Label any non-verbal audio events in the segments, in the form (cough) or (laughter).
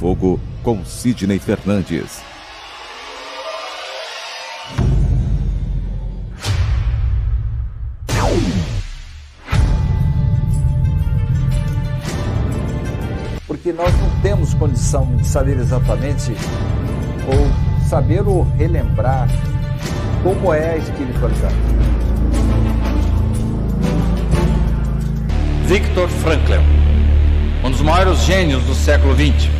Fogo com Sidney Fernandes. Porque nós não temos condição de saber exatamente ou saber ou relembrar como é a espiritualidade. Viktor Frankl, um dos maiores gênios do século XX.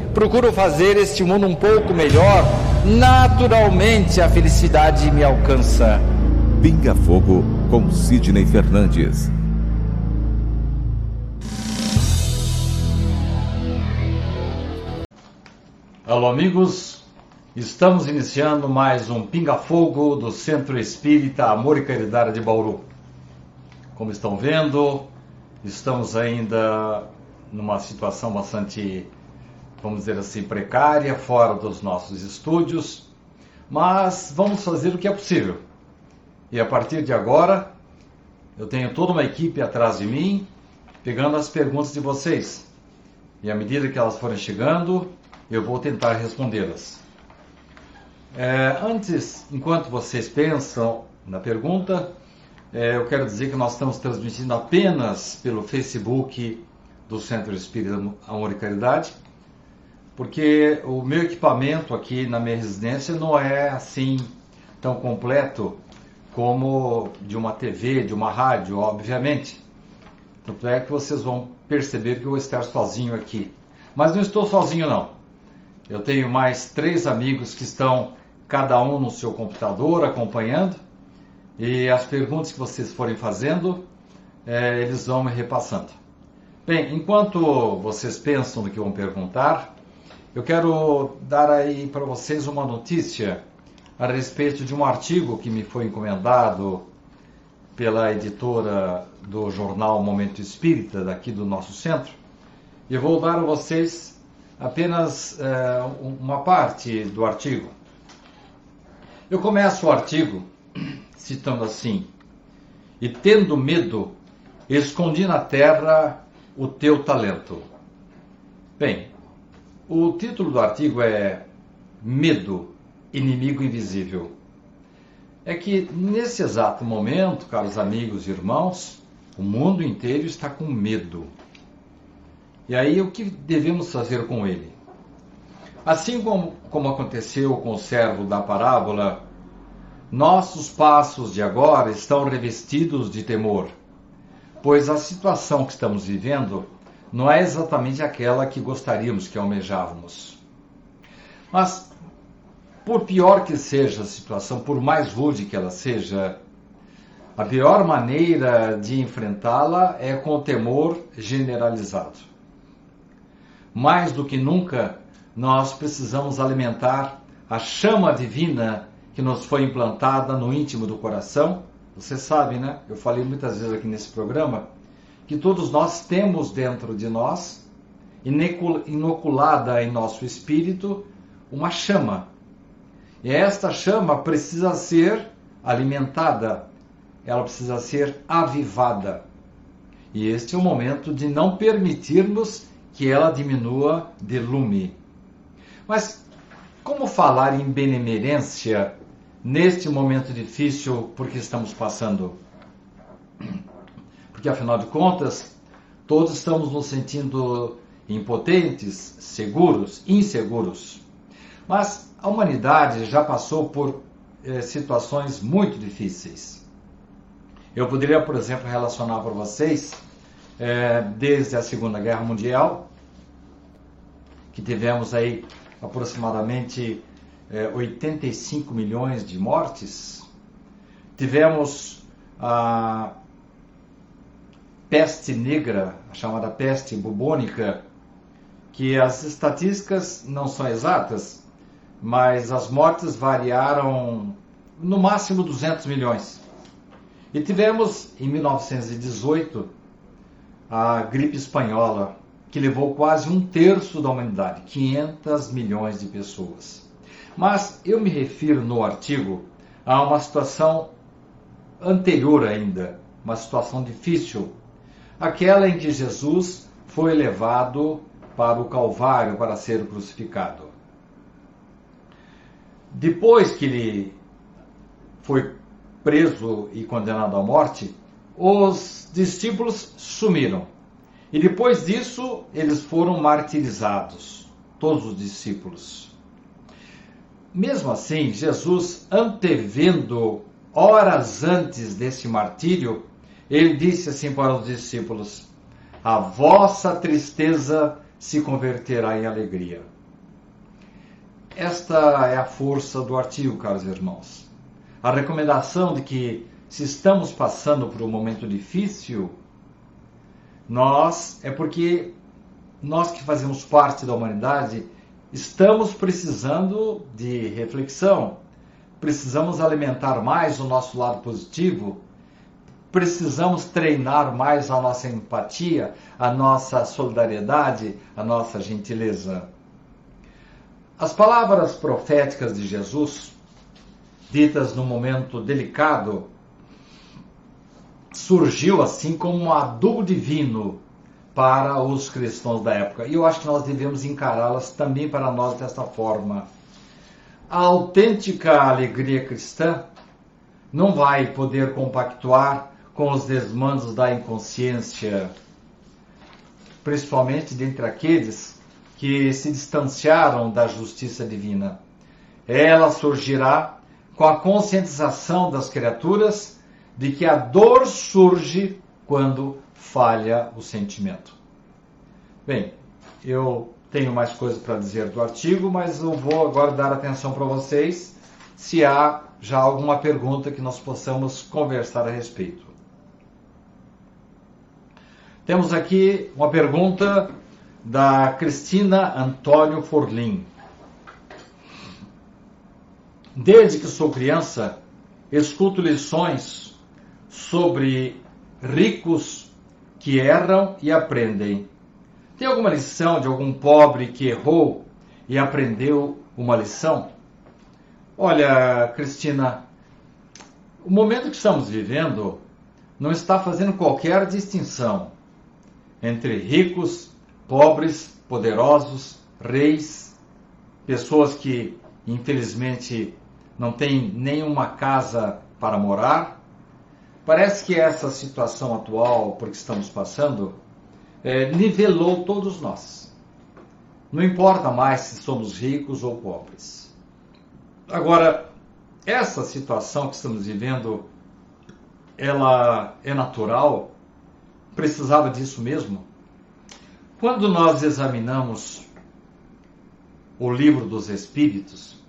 procuro fazer este mundo um pouco melhor, naturalmente a felicidade me alcança. Pinga Fogo com Sidney Fernandes. Alô, amigos. Estamos iniciando mais um Pinga Fogo do Centro Espírita Amor e Caridade de Bauru. Como estão vendo, estamos ainda numa situação bastante, vamos dizer assim, precária, fora dos nossos estúdios, mas vamos fazer o que é possível. E a partir de agora, eu tenho toda uma equipe atrás de mim, pegando as perguntas de vocês. E à medida que elas forem chegando, eu vou tentar respondê-las. É, antes, enquanto vocês pensam na pergunta, é, eu quero dizer que nós estamos transmitindo apenas pelo Facebook do Centro Espírita Amor e Caridade, porque o meu equipamento aqui na minha residência não é assim tão completo como de uma TV, de uma rádio, obviamente. Tanto é que vocês vão perceber que eu vou estar sozinho aqui. Mas não estou sozinho não. Eu tenho mais três amigos que estão cada um no seu computador acompanhando e as perguntas que vocês forem fazendo, é, eles vão me repassando. Bem, enquanto vocês pensam no que vão perguntar, eu quero dar aí para vocês uma notícia a respeito de um artigo que me foi encomendado pela editora do jornal Momento Espírita, daqui do nosso centro. E vou dar a vocês apenas é, uma parte do artigo. Eu começo o artigo (clears throat) citando assim: E tendo medo, escondi na terra o teu talento. Bem, o título do artigo é Medo, inimigo invisível. É que nesse exato momento, caros amigos e irmãos, o mundo inteiro está com medo. E aí o que devemos fazer com ele? Assim como, como aconteceu com o servo da parábola, nossos passos de agora estão revestidos de temor, pois a situação que estamos vivendo não é exatamente aquela que gostaríamos que almejávamos. Mas, por pior que seja a situação, por mais rude que ela seja, a pior maneira de enfrentá-la é com o temor generalizado mais do que nunca, nós precisamos alimentar a chama divina que nos foi implantada no íntimo do coração. Você sabe, né? Eu falei muitas vezes aqui nesse programa que todos nós temos dentro de nós, inoculada em nosso espírito, uma chama. E esta chama precisa ser alimentada, ela precisa ser avivada. E este é o momento de não permitirmos que ela diminua de lume. Mas como falar em benemerência neste momento difícil por que estamos passando? Porque afinal de contas, todos estamos nos sentindo impotentes, seguros, inseguros. Mas a humanidade já passou por eh, situações muito difíceis. Eu poderia, por exemplo, relacionar para vocês é, desde a Segunda Guerra Mundial, que tivemos aí aproximadamente é, 85 milhões de mortes. Tivemos a peste negra, a chamada peste bubônica, que as estatísticas não são exatas, mas as mortes variaram no máximo 200 milhões. E tivemos em 1918 a gripe espanhola, que levou quase um terço da humanidade, 500 milhões de pessoas. Mas eu me refiro no artigo a uma situação anterior ainda, uma situação difícil, aquela em que Jesus foi levado para o Calvário para ser crucificado. Depois que ele foi preso e condenado à morte, os discípulos sumiram. E depois disso, eles foram martirizados, todos os discípulos. Mesmo assim, Jesus, antevendo horas antes desse martírio, ele disse assim para os discípulos: A vossa tristeza se converterá em alegria. Esta é a força do artigo, caros irmãos. A recomendação de que, se estamos passando por um momento difícil, nós, é porque nós que fazemos parte da humanidade, estamos precisando de reflexão, precisamos alimentar mais o nosso lado positivo, precisamos treinar mais a nossa empatia, a nossa solidariedade, a nossa gentileza. As palavras proféticas de Jesus, ditas num momento delicado, surgiu assim como um adubo divino para os cristãos da época. E eu acho que nós devemos encará-las também para nós desta forma. A autêntica alegria cristã não vai poder compactuar com os desmandos da inconsciência, principalmente dentre aqueles que se distanciaram da justiça divina. Ela surgirá com a conscientização das criaturas de que a dor surge quando falha o sentimento. Bem, eu tenho mais coisas para dizer do artigo, mas eu vou agora dar atenção para vocês se há já alguma pergunta que nós possamos conversar a respeito. Temos aqui uma pergunta da Cristina Antônio Forlim. Desde que sou criança, escuto lições sobre ricos que erram e aprendem. Tem alguma lição de algum pobre que errou e aprendeu uma lição? Olha, Cristina, o momento que estamos vivendo não está fazendo qualquer distinção entre ricos pobres, poderosos, reis, pessoas que infelizmente não têm nenhuma casa para morar. Parece que essa situação atual, por que estamos passando, é, nivelou todos nós. Não importa mais se somos ricos ou pobres. Agora, essa situação que estamos vivendo, ela é natural? Precisava disso mesmo? Quando nós examinamos o livro dos Espíritos,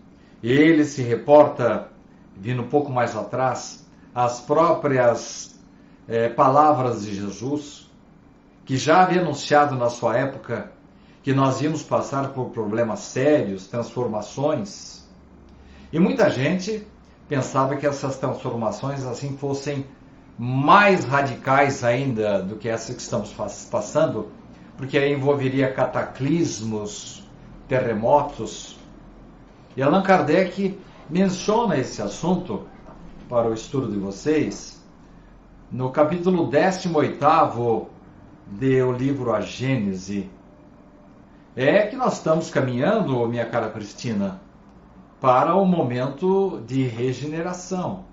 ele se reporta, vindo um pouco mais atrás, as próprias é, palavras de Jesus, que já havia anunciado na sua época que nós íamos passar por problemas sérios, transformações. E muita gente pensava que essas transformações assim fossem mais radicais ainda do que essa que estamos passando, porque aí envolveria cataclismos, terremotos. E Allan Kardec menciona esse assunto para o estudo de vocês no capítulo 18 do livro A Gênese. É que nós estamos caminhando, minha cara Cristina, para o momento de regeneração.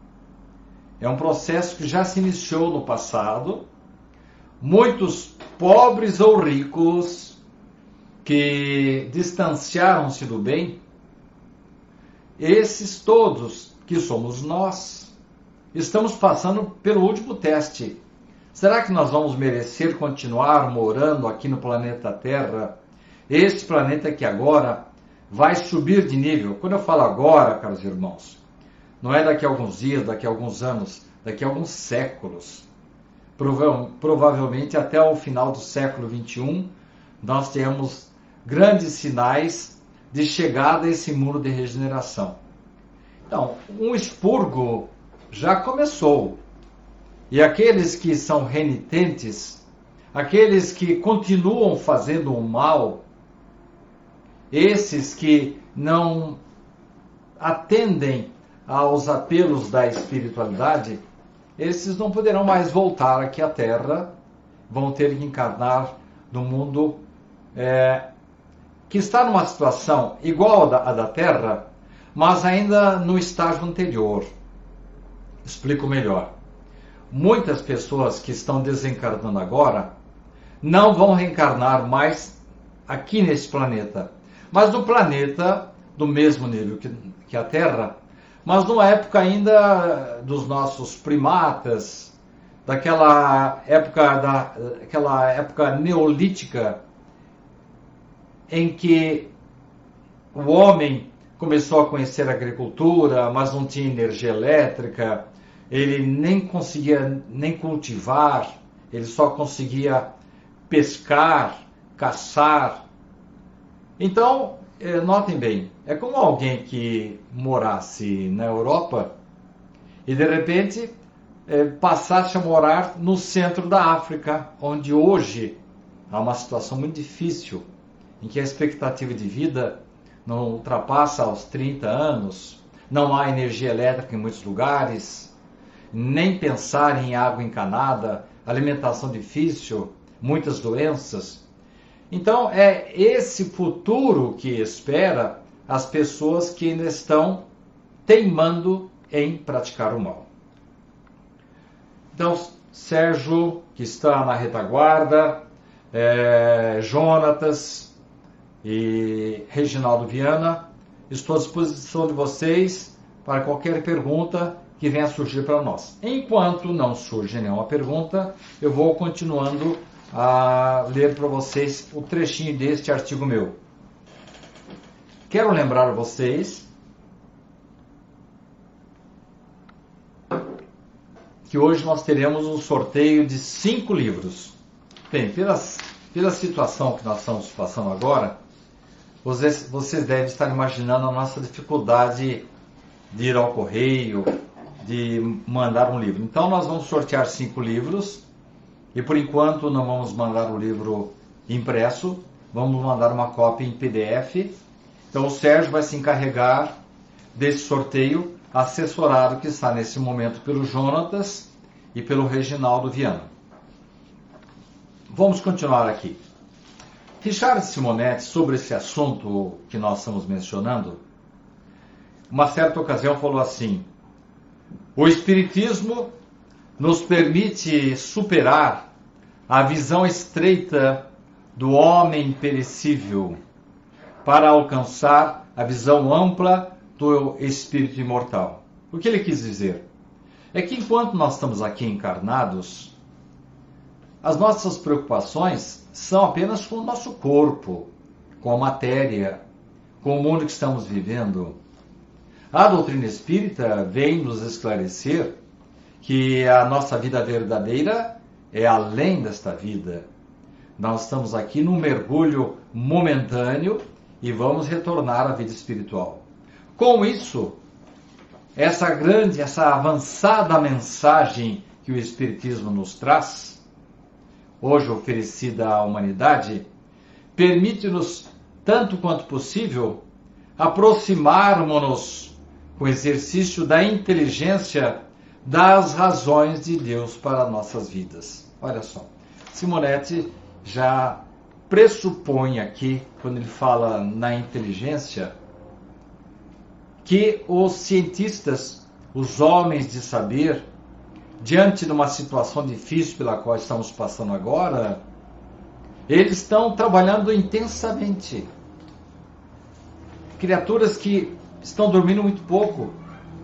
É um processo que já se iniciou no passado. Muitos pobres ou ricos que distanciaram-se do bem, esses todos que somos nós, estamos passando pelo último teste. Será que nós vamos merecer continuar morando aqui no planeta Terra? Este planeta que agora vai subir de nível. Quando eu falo agora, caros irmãos, não é daqui a alguns dias, daqui a alguns anos, daqui a alguns séculos provavelmente até o final do século XXI, nós temos grandes sinais de chegada a esse muro de regeneração. Então, um expurgo já começou. E aqueles que são renitentes, aqueles que continuam fazendo o mal, esses que não atendem aos apelos da espiritualidade, esses não poderão mais voltar aqui à Terra, vão ter que encarnar no mundo é, que está numa situação igual à da, Terra, mas ainda no estágio anterior. Explico melhor. Muitas pessoas que estão desencarnando agora não vão reencarnar mais aqui nesse planeta, mas no planeta do mesmo nível que, que a Terra, mas numa época ainda dos nossos primatas, daquela época da, época neolítica em que o homem começou a conhecer a agricultura, mas não tinha energia elétrica, ele nem conseguia nem cultivar, ele só conseguia pescar, caçar. Então, eh, notem bem, é como alguém que morasse na Europa e de repente eh, passasse a morar no centro da África, onde hoje há uma situação muito difícil em que a expectativa de vida não ultrapassa os 30 anos, não há energia elétrica em muitos lugares, nem pensar em água encanada, alimentação difícil, muitas doenças. Então, é esse futuro que espera as pessoas que ainda estão teimando em praticar o mal. Então, Sérgio, que está na retaguarda, é, Jonatas, e Reginaldo Viana. Estou à disposição de vocês para qualquer pergunta que venha surgir para nós. Enquanto não surge nenhuma pergunta, eu vou continuando a ler para vocês o trechinho deste artigo meu. Quero lembrar vocês que hoje nós teremos um sorteio de cinco livros. Bem, pela, pela situação que nós estamos passando agora, vocês, vocês devem estar imaginando a nossa dificuldade de ir ao correio, de mandar um livro. Então nós vamos sortear cinco livros e por enquanto não vamos mandar o livro impresso, vamos mandar uma cópia em PDF. Então o Sérgio vai se encarregar desse sorteio, assessorado que está nesse momento pelo Jonatas e pelo Reginaldo Viana. Vamos continuar aqui. Richard Simonetti, sobre esse assunto que nós estamos mencionando, uma certa ocasião falou assim: o Espiritismo nos permite superar a visão estreita do homem perecível para alcançar a visão ampla do espírito imortal. O que ele quis dizer? É que enquanto nós estamos aqui encarnados, as nossas preocupações são apenas com o nosso corpo, com a matéria, com o mundo que estamos vivendo. A doutrina espírita vem nos esclarecer que a nossa vida verdadeira é além desta vida. Nós estamos aqui num mergulho momentâneo e vamos retornar à vida espiritual. Com isso, essa grande, essa avançada mensagem que o Espiritismo nos traz, hoje oferecida à humanidade, permite-nos, tanto quanto possível, aproximarmos-nos com o exercício da inteligência das razões de Deus para nossas vidas. Olha só, Simonetti já pressupõe aqui, quando ele fala na inteligência, que os cientistas, os homens de saber, diante de uma situação difícil pela qual estamos passando agora, eles estão trabalhando intensamente. Criaturas que estão dormindo muito pouco,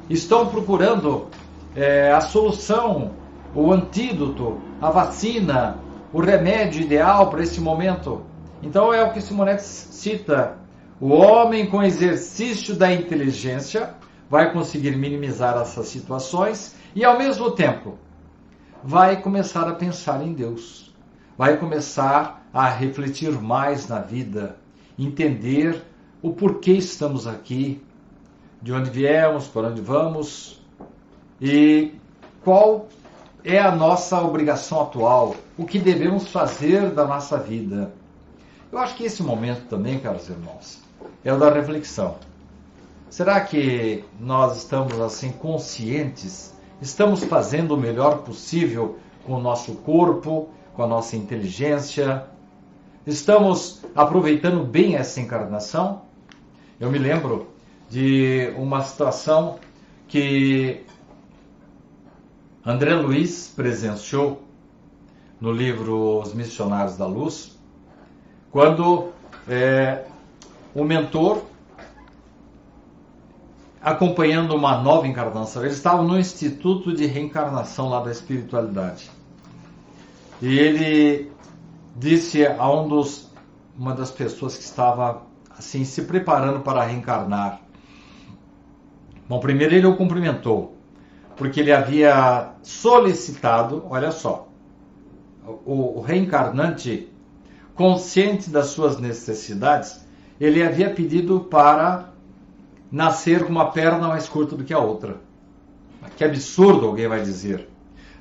estão procurando é, a solução, o antídoto, a vacina, o remédio ideal para esse momento. Então é o que Simonetti cita. O homem com exercício da inteligência vai conseguir minimizar essas situações e ao mesmo tempo vai começar a pensar em Deus, vai começar a refletir mais na vida, entender o porquê estamos aqui, de onde viemos, para onde vamos e qual é a nossa obrigação atual, o que devemos fazer da nossa vida. Eu acho que esse momento também, caros irmãos, é o da reflexão. Será que nós estamos assim conscientes? Estamos fazendo o melhor possível com o nosso corpo, com a nossa inteligência? Estamos aproveitando bem essa encarnação? Eu me lembro de uma situação que André Luiz presenciou no livro Os Missionários da Luz, quando é, o mentor, acompanhando uma nova encarnação, eles estavam no Instituto de Reencarnação lá da Espiritualidade. E ele disse a um dos, uma das pessoas que estava assim se preparando para reencarnar. Bom, primeiro ele o cumprimentou porque ele havia solicitado, olha só, o, reencarnante, consciente das suas necessidades, ele havia pedido para nascer com uma perna mais curta do que a outra. Que absurdo, alguém vai dizer.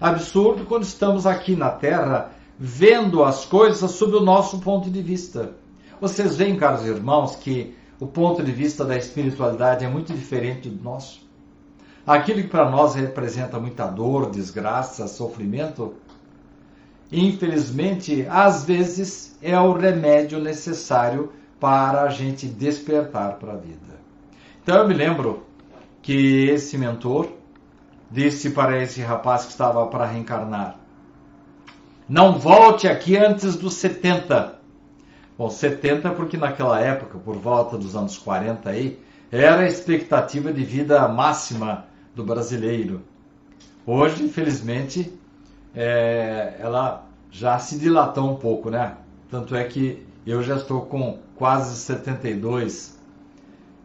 Absurdo quando estamos aqui na Terra vendo as coisas sob o nosso ponto de vista. Vocês veem, caros irmãos, que o ponto de vista da espiritualidade é muito diferente do nosso. Aquilo que para nós representa muita dor, desgraça, sofrimento, infelizmente, às vezes é o remédio necessário para a gente despertar para a vida. Então eu me lembro que esse mentor disse para esse rapaz que estava para reencarnar: Não volte aqui antes dos 70. Bom, 70 porque naquela época, por volta dos anos 40 aí, era a expectativa de vida máxima do brasileiro. Hoje, infelizmente, é, ela já se dilatou um pouco, né? Tanto é que eu já estou com quase 72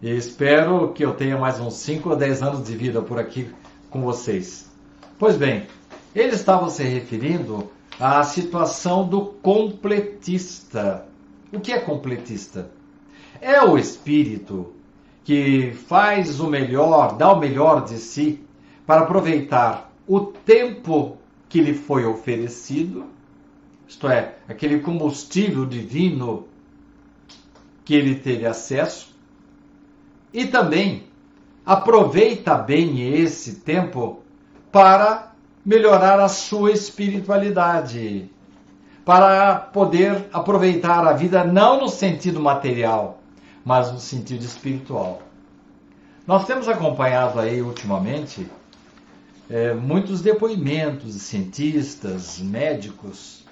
e espero que eu tenha mais uns 5 ou 10 anos de vida por aqui com vocês. Pois bem, ele estava se referindo à situação do completista. O que é completista? É o espírito que faz o melhor, dá o melhor de si para aproveitar o tempo que lhe foi oferecido, isto é, aquele combustível divino que ele teve acesso, e também aproveita bem esse tempo para melhorar a sua espiritualidade, para poder aproveitar a vida não no sentido material, mas no sentido espiritual. Nós temos acompanhado aí ultimamente é, muitos depoimentos de cientistas, médicos,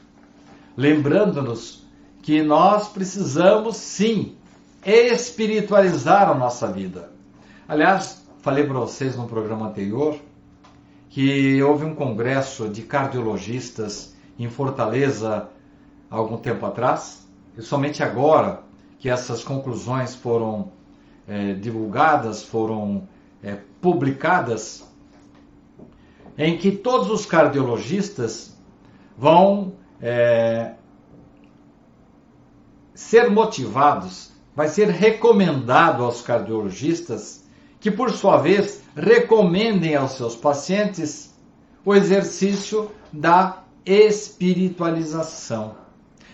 lembrando-nos que nós precisamos sim espiritualizar a nossa vida. Aliás, falei para vocês no programa anterior que houve um congresso de cardiologistas em Fortaleza há algum tempo atrás, e somente agora que essas conclusões foram é, divulgadas, foram é, publicadas, em que todos os cardiologistas vão é, ser motivados, vai ser recomendado aos cardiologistas que, por sua vez, recomendem aos seus pacientes o exercício da espiritualização.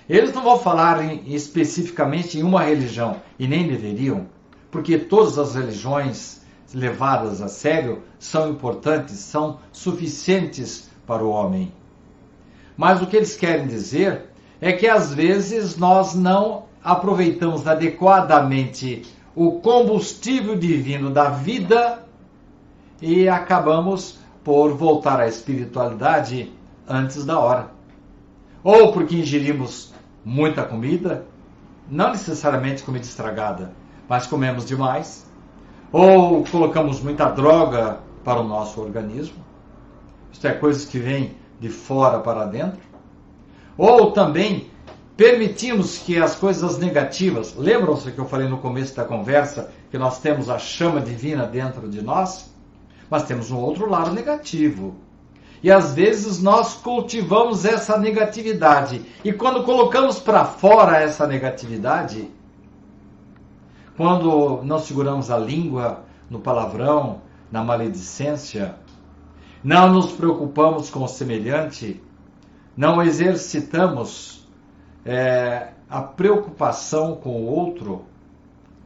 Eles não vão falar em, especificamente em uma religião, e nem deveriam, porque todas as religiões levadas a sério são importantes, são suficientes para o homem. Mas o que eles querem dizer é que às vezes nós não aproveitamos adequadamente o combustível divino da vida e acabamos por voltar à espiritualidade antes da hora. Ou porque ingerimos muita comida, não necessariamente comida estragada, mas comemos demais, ou colocamos muita droga para o nosso organismo, isto é, coisas que vêm de fora para dentro, ou também permitimos que as coisas negativas, lembram-se que eu falei no começo da conversa que nós temos a chama divina dentro de nós, mas temos um outro lado negativo. E às vezes nós cultivamos essa negatividade. E quando colocamos para fora essa negatividade, quando não seguramos a língua no palavrão, na maledicência, não nos preocupamos com o semelhante, não exercitamos é, a preocupação com o outro,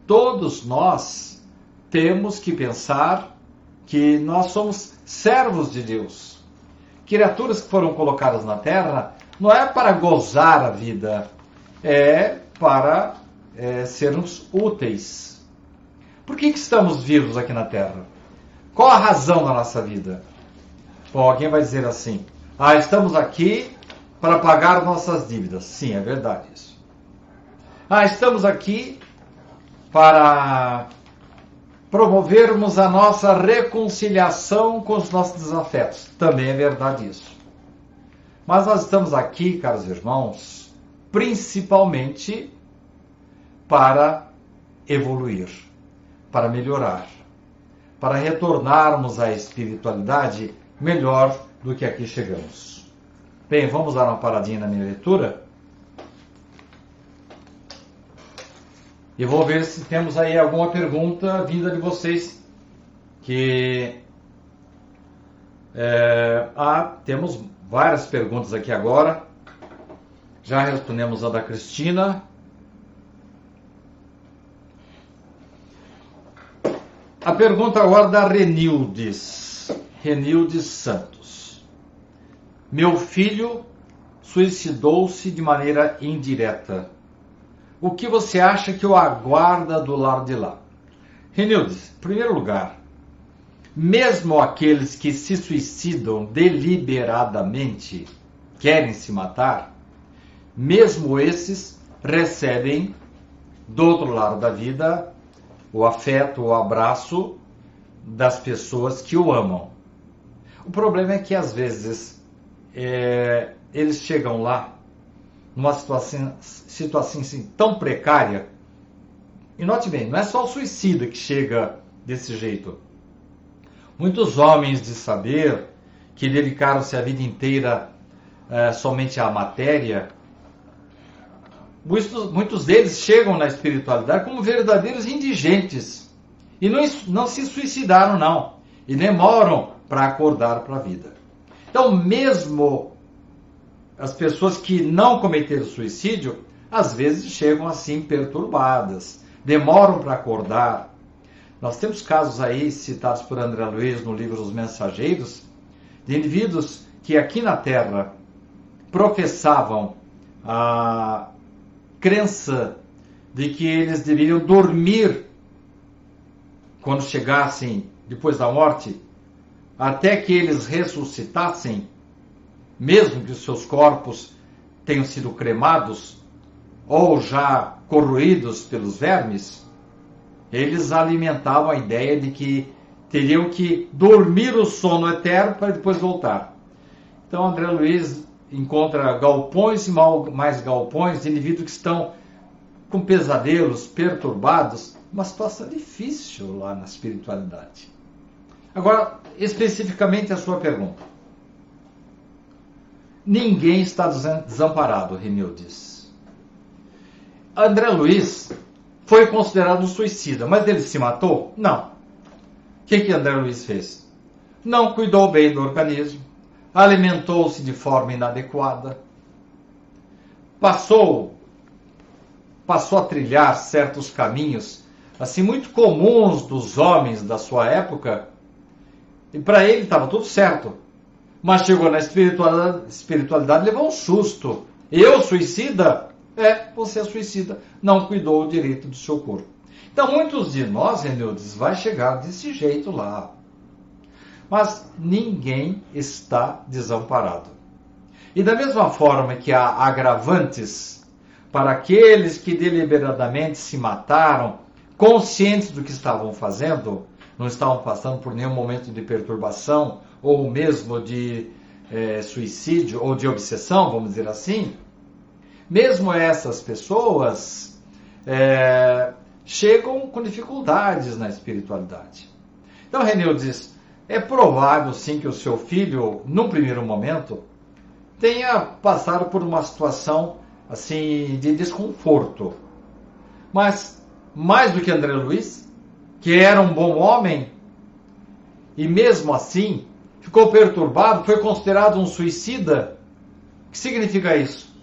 todos nós temos que pensar que nós somos servos de Deus. Criaturas que foram colocadas na terra não é para gozar a vida, é para é, sermos úteis. Por que, que estamos vivos aqui na terra? Qual a razão da nossa vida? Bom, alguém vai dizer assim: ah, estamos aqui para pagar nossas dívidas. Sim, é verdade isso. Ah, estamos aqui para promovermos a nossa reconciliação com os nossos desafetos. Também é verdade isso. Mas nós estamos aqui, caros irmãos, principalmente para evoluir, para melhorar, para retornarmos à espiritualidade melhor do que aqui chegamos. Bem, vamos dar uma paradinha na minha leitura. E vou ver se temos aí alguma pergunta vinda de vocês. Que. É, ah, temos várias perguntas aqui agora. Já respondemos a da Cristina. A pergunta agora da Renildes. Renildes Santos. Meu filho suicidou-se de maneira indireta o que você acha que o aguarda do lado de lá? Renildes, em primeiro lugar, mesmo aqueles que se suicidam deliberadamente, querem se matar, mesmo esses recebem do outro lado da vida o afeto, o abraço das pessoas que o amam. O problema é que às vezes é, eles chegam lá numa situação, situação assim, tão precária. E note bem, não é só o suicida que chega desse jeito. Muitos homens de saber que dedicaram-se a vida inteira é, somente à matéria, muitos, muitos deles chegam na espiritualidade como verdadeiros indigentes. E não, não se suicidaram, não. E demoram para acordar para a vida. Então, mesmo as pessoas que não cometeram suicídio, às vezes chegam assim perturbadas, demoram para acordar. Nós temos casos aí citados por André Luiz no livro Os Mensageiros, de indivíduos que aqui na Terra professavam a crença de que eles deveriam dormir quando chegassem depois da morte, até que eles ressuscitassem mesmo que seus corpos tenham sido cremados ou já corroídos pelos vermes, eles alimentavam a ideia de que teriam que dormir o sono eterno para depois voltar. Então André Luiz encontra galpões e mais galpões de indivíduos que estão com pesadelos, perturbados, uma situação difícil lá na espiritualidade. Agora, especificamente a sua pergunta. Ninguém está desamparado, Renil diz. André Luiz foi considerado um suicida, mas ele se matou? Não. O que, que André Luiz fez? Não cuidou bem do organismo, alimentou-se de forma inadequada, passou passou a trilhar certos caminhos assim muito comuns dos homens da sua época, e para ele estava tudo certo mas chegou na espiritualidade, espiritualidade levou um susto. Eu suicida? É, você é suicida. Não cuidou direito do seu corpo. Então, muitos de nós, Renildes, vai chegar desse jeito lá. Mas ninguém está desamparado. E da mesma forma que há agravantes para aqueles que deliberadamente se mataram, conscientes do que estavam fazendo, não estavam passando por nenhum momento de perturbação ou mesmo de é, suicídio ou de obsessão, vamos dizer assim, mesmo essas pessoas é, chegam com dificuldades na espiritualidade. Então Renil diz: é provável sim que o seu filho, num primeiro momento, tenha passado por uma situação assim de desconforto. Mas mais do que André Luiz, que era um bom homem, e mesmo assim ficou perturbado, foi considerado um suicida. O que significa isso?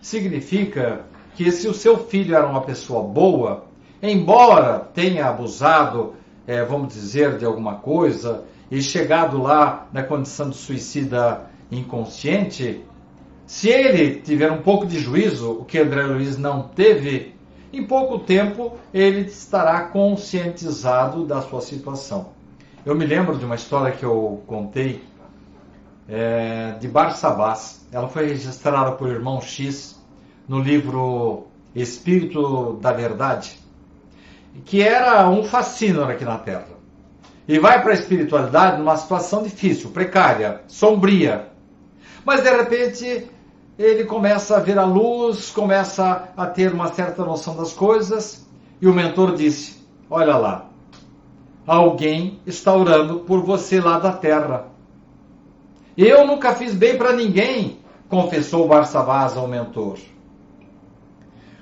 Significa que se o seu filho era uma pessoa boa, embora tenha abusado, é, vamos dizer, de alguma coisa, e chegado lá na condição de suicida inconsciente, se ele tiver um pouco de juízo, o que André Luiz não teve, em pouco tempo ele estará conscientizado da sua situação. Eu me lembro de uma história que eu contei é, de Barsabás. Ela foi registrada por irmão X no livro Espírito da Verdade, que era um fascínio aqui na Terra. E vai para a espiritualidade numa situação difícil, precária, sombria. Mas de repente ele começa a ver a luz, começa a ter uma certa noção das coisas, e o mentor disse: Olha lá, alguém está orando por você lá da terra. Eu nunca fiz bem para ninguém, confessou Barsabás ao mentor.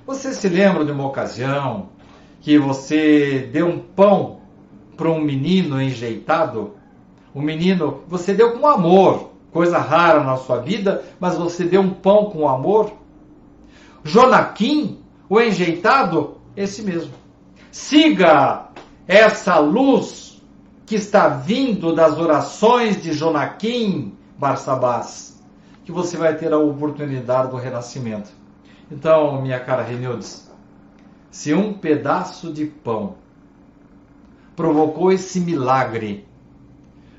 Você se lembra de uma ocasião que você deu um pão para um menino enjeitado? O menino, você deu com amor, coisa rara na sua vida, mas você deu um pão com amor? Jonaquim, o enjeitado, esse mesmo. Siga essa luz que está vindo das orações de Jonaquim Barsabás, que você vai ter a oportunidade do renascimento. Então, minha cara Renildes, se um pedaço de pão provocou esse milagre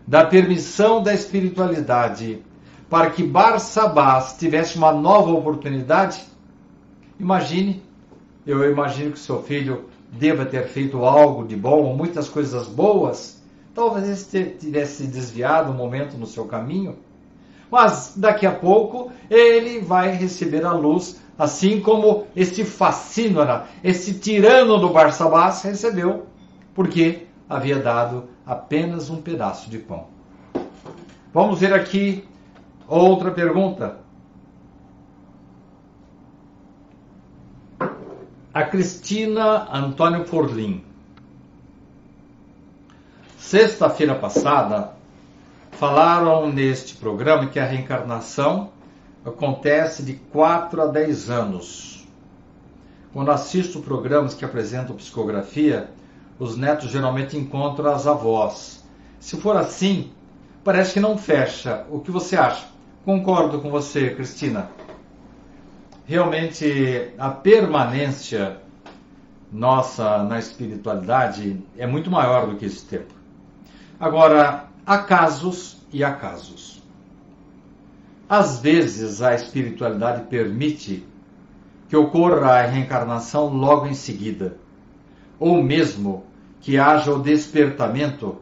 da permissão da espiritualidade para que Barsabás tivesse uma nova oportunidade, imagine, eu imagino que seu filho deva ter feito algo de bom, muitas coisas boas, talvez tivesse desviado um momento no seu caminho, mas daqui a pouco ele vai receber a luz assim como esse facínora, esse tirano do Barsabás recebeu, porque havia dado apenas um pedaço de pão. Vamos ver aqui outra pergunta. A Cristina Antônio Forlim. Sexta-feira passada, falaram neste programa que a reencarnação acontece de 4 a 10 anos. Quando assisto programas que apresentam psicografia, os netos geralmente encontram as avós. Se for assim, parece que não fecha. O que você acha? Concordo com você, Cristina. Realmente, a permanência nossa na espiritualidade é muito maior do que esse tempo. Agora, há casos e há casos. Às vezes a espiritualidade permite que ocorra a reencarnação logo em seguida, ou mesmo que haja o despertamento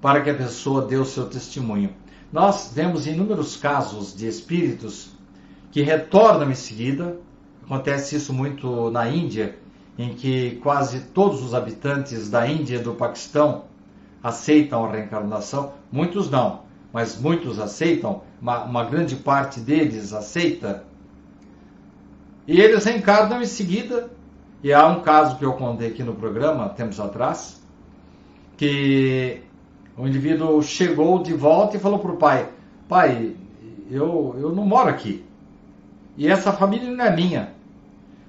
para que a pessoa dê o seu testemunho. Nós vemos inúmeros casos de espíritos que retornam em seguida. Acontece isso muito na Índia, em que quase todos os habitantes da Índia e do Paquistão aceitam a reencarnação, muitos não mas muitos aceitam, uma, uma grande parte deles aceita, e eles reencarnam em seguida. E há um caso que eu contei aqui no programa, tempos atrás, que o indivíduo chegou de volta e falou para o pai: Pai, eu, eu não moro aqui. E essa família não é minha.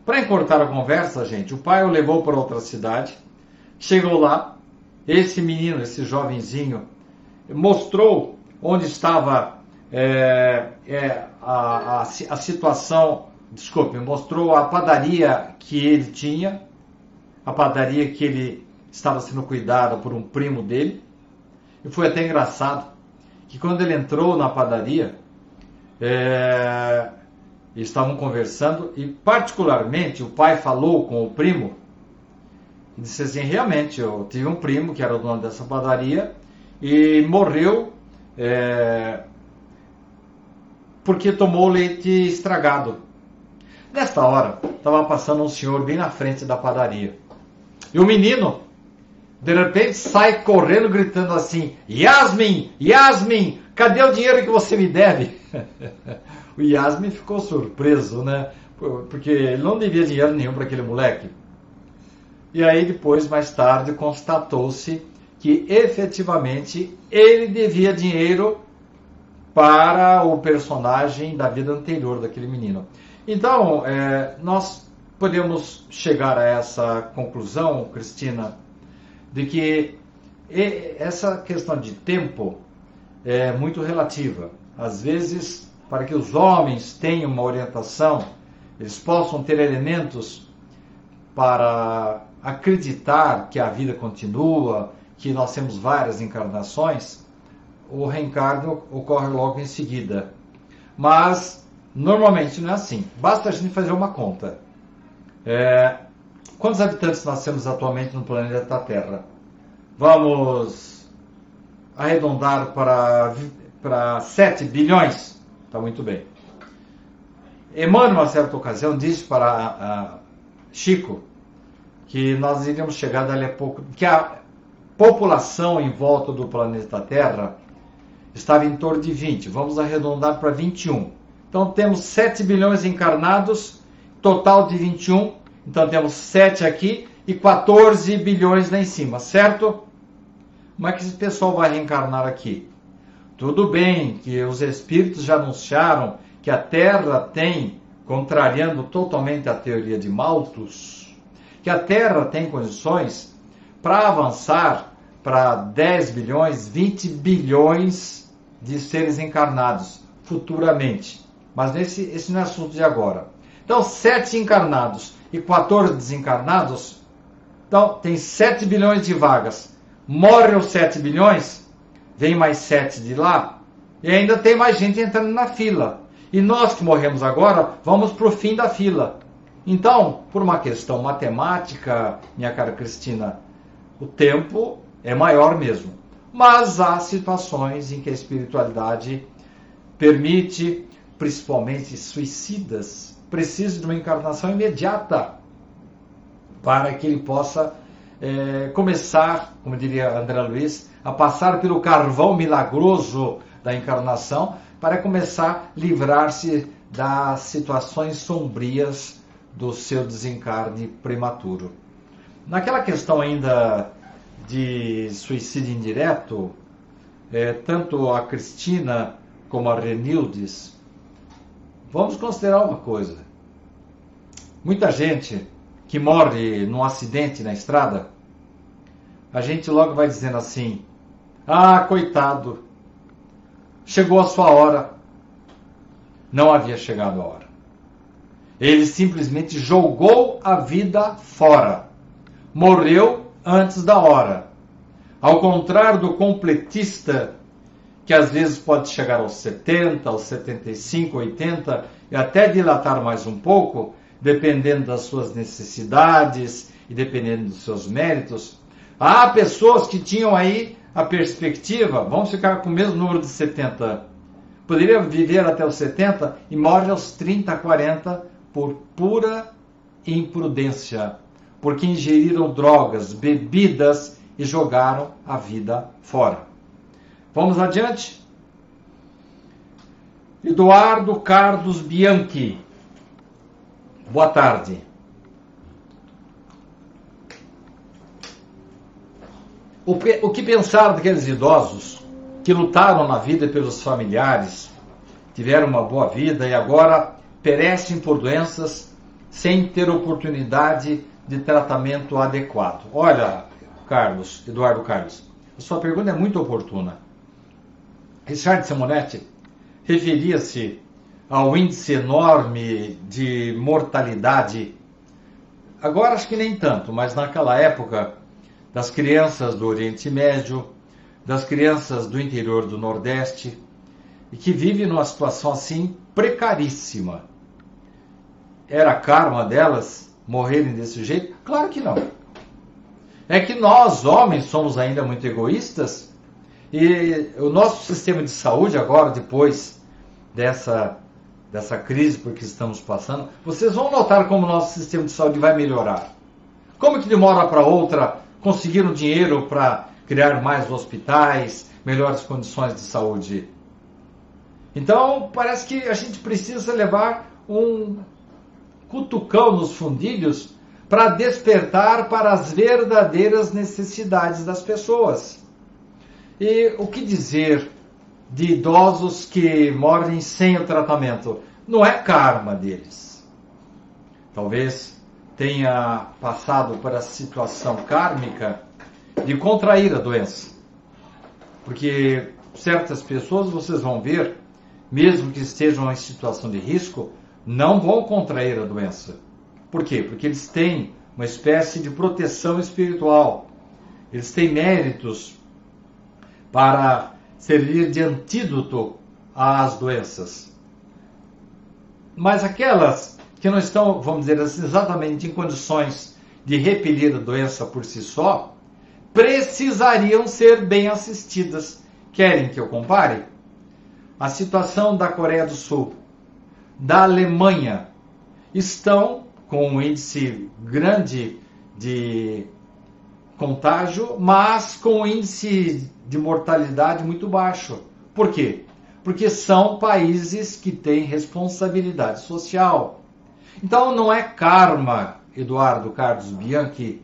Para encurtar a conversa, gente, o pai o levou para outra cidade. Chegou lá, esse menino, esse jovenzinho, mostrou onde estava é, é, a, a, a situação, desculpe, mostrou a padaria que ele tinha, a padaria que ele estava sendo cuidado por um primo dele. E foi até engraçado que quando ele entrou na padaria, é, estavam conversando e particularmente o pai falou com o primo e disse assim, realmente, eu tive um primo que era o dono dessa padaria e morreu é, porque tomou leite estragado. Nesta hora, estava passando um senhor bem na frente da padaria. E o menino, de repente, sai correndo, gritando assim: Yasmin, Yasmin, cadê o dinheiro que você me deve? (laughs) o Yasmin ficou surpreso, né? Porque ele não devia dinheiro nenhum para aquele moleque. E aí depois, mais tarde, constatou-se que efetivamente ele devia dinheiro para o personagem da vida anterior daquele menino. Então, é, nós podemos chegar a essa conclusão, Cristina, de que essa questão de tempo é muito relativa. Às vezes, para que os homens tenham uma orientação, eles possam ter elementos para acreditar que a vida continua, que nós temos várias encarnações, o reencarno ocorre logo em seguida. Mas, normalmente não é assim. Basta a gente fazer uma conta. É, quantos habitantes nós temos atualmente no planeta Terra? Vamos arredondar para, para 7 bilhões? Está muito bem. Emmanuel, uma certa ocasião, disse para Chico que nós iríamos chegar dali a pouco, que a população em volta do planeta Terra estava em torno de 20, vamos arredondar para 21. Então temos 7 bilhões encarnados, total de 21, então temos 7 aqui e 14 bilhões lá em cima, certo? Como é que esse pessoal vai reencarnar aqui? Tudo bem que os espíritos já anunciaram que a Terra tem, contrariando totalmente a teoria de Malthus, que a Terra tem condições para avançar para 10 bilhões, 20 bilhões de seres encarnados futuramente. Mas nesse, esse não é assunto de agora. Então, 7 encarnados e 14 desencarnados, então tem 7 bilhões de vagas. Morre os 7 bilhões, vem mais 7 de lá, e ainda tem mais gente entrando na fila. E nós que morremos agora, vamos para o fim da fila. Então, por uma questão matemática, minha cara Cristina, o tempo é maior mesmo. Mas há situações em que a espiritualidade permite, principalmente suicidas, precisam de uma encarnação imediata para que ele possa é, começar, como diria André Luiz, a passar pelo carvão milagroso da encarnação para começar a livrar-se das situações sombrias do seu desencarne prematuro. Naquela questão ainda de suicídio indireto, é, tanto a Cristina como a Renildes, vamos considerar uma coisa. Muita gente que morre num acidente na estrada, a gente logo vai dizendo assim: ah, coitado, chegou a sua hora. Não havia chegado a hora. Ele simplesmente jogou a vida fora. Morreu antes da hora. Ao contrário do completista, que às vezes pode chegar aos 70, aos 75, 80 e até dilatar mais um pouco, dependendo das suas necessidades e dependendo dos seus méritos. Há pessoas que tinham aí a perspectiva, vamos ficar com o mesmo número de 70, poderia viver até os 70 e morre aos 30, 40 por pura imprudência porque ingeriram drogas, bebidas e jogaram a vida fora. Vamos adiante? Eduardo Carlos Bianchi. Boa tarde. O, o que pensar daqueles idosos que lutaram na vida pelos familiares, tiveram uma boa vida e agora perecem por doenças sem ter oportunidade de tratamento adequado. Olha, Carlos, Eduardo Carlos, a sua pergunta é muito oportuna. Richard Simonetti referia-se ao índice enorme de mortalidade. Agora acho que nem tanto, mas naquela época das crianças do Oriente Médio, das crianças do interior do Nordeste, e que vivem numa situação assim precaríssima. Era karma delas morrerem desse jeito? Claro que não. É que nós, homens, somos ainda muito egoístas e o nosso sistema de saúde, agora, depois dessa, dessa crise por que estamos passando, vocês vão notar como o nosso sistema de saúde vai melhorar. Como que de uma hora para outra conseguiram dinheiro para criar mais hospitais, melhores condições de saúde? Então, parece que a gente precisa levar um cutucão nos fundilhos para despertar para as verdadeiras necessidades das pessoas. E o que dizer de idosos que morrem sem o tratamento? Não é karma deles. Talvez tenha passado por a situação kármica de contrair a doença. Porque certas pessoas, vocês vão ver, mesmo que estejam em situação de risco, não vão contrair a doença. Por quê? Porque eles têm uma espécie de proteção espiritual. Eles têm méritos para servir de antídoto às doenças. Mas aquelas que não estão, vamos dizer assim, exatamente em condições de repelir a doença por si só, precisariam ser bem assistidas. Querem que eu compare? A situação da Coreia do Sul, da Alemanha, estão com um índice grande de contágio, mas com índice de mortalidade muito baixo. Por quê? Porque são países que têm responsabilidade social. Então não é karma, Eduardo Carlos Bianchi,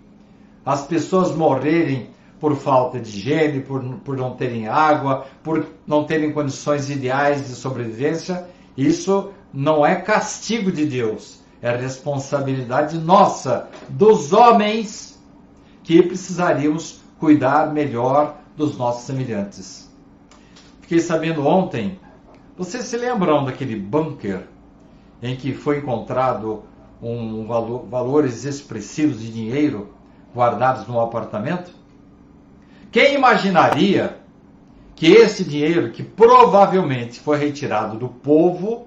as pessoas morrerem por falta de higiene, por, por não terem água, por não terem condições ideais de sobrevivência. Isso não é castigo de Deus, é responsabilidade nossa, dos homens, que precisaríamos cuidar melhor dos nossos semelhantes. Fiquei sabendo ontem, vocês se lembram daquele bunker em que foi encontrado um valor, valores expressivos de dinheiro guardados no apartamento? Quem imaginaria que esse dinheiro, que provavelmente foi retirado do povo,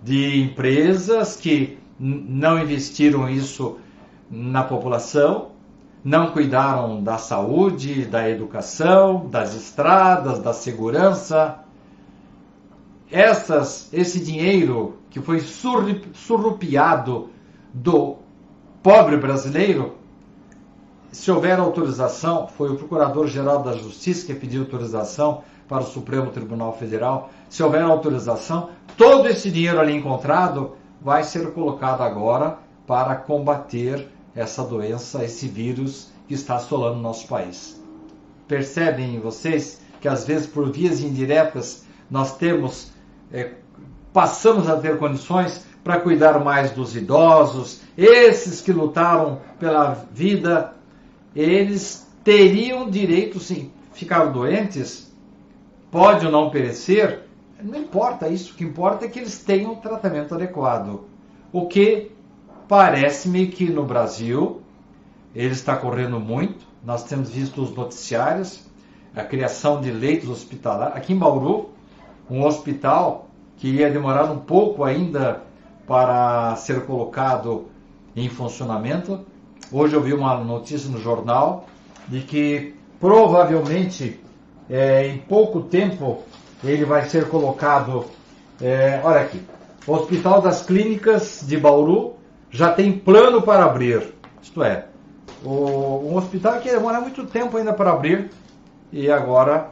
de empresas que não investiram isso na população, não cuidaram da saúde, da educação, das estradas, da segurança, essas, esse dinheiro que foi surrupiado do pobre brasileiro, se houver autorização, foi o Procurador-Geral da Justiça que pediu autorização para o Supremo Tribunal Federal. Se houver autorização, todo esse dinheiro ali encontrado vai ser colocado agora para combater essa doença, esse vírus que está assolando o nosso país. Percebem vocês que às vezes por vias indiretas nós temos é, passamos a ter condições para cuidar mais dos idosos, esses que lutaram pela vida, eles teriam direito, sim, ficar doentes, pode ou não perecer, não importa isso, o que importa é que eles tenham um tratamento adequado. O que parece-me que no Brasil ele está correndo muito, nós temos visto os noticiários, a criação de leitos hospitalares. Aqui em Bauru, um hospital que ia demorar um pouco ainda para ser colocado em funcionamento. Hoje eu vi uma notícia no jornal de que provavelmente é, em pouco tempo ele vai ser colocado. É, olha aqui, Hospital das Clínicas de Bauru já tem plano para abrir. Isto é, o, um hospital que demora muito tempo ainda para abrir e agora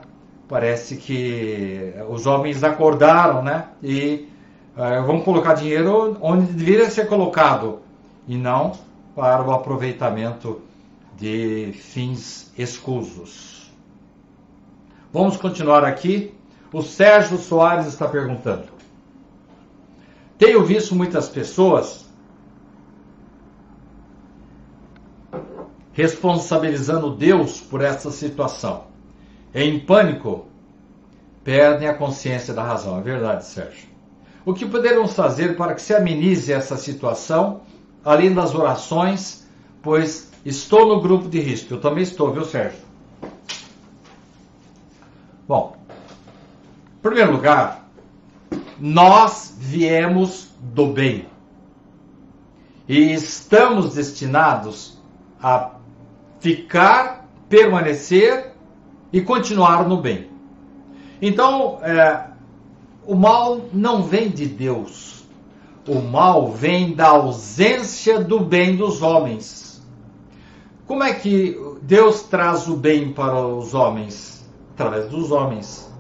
parece que os homens acordaram, né? E uh, vão colocar dinheiro onde deveria ser colocado e não para o aproveitamento de fins escusos. Vamos continuar aqui. O Sérgio Soares está perguntando. Tenho visto muitas pessoas responsabilizando Deus por essa situação em pânico, perdem a consciência da razão. É verdade, Sérgio. O que poderemos fazer para que se amenize essa situação, além das orações, pois estou no grupo de risco. Eu também estou, viu, Sérgio? Bom, em primeiro lugar, nós viemos do bem e estamos destinados a ficar, permanecer e continuar no bem. Então, é, o mal não vem de Deus. O mal vem da ausência do bem dos homens. Como é que Deus traz o bem para os homens? Através dos homens.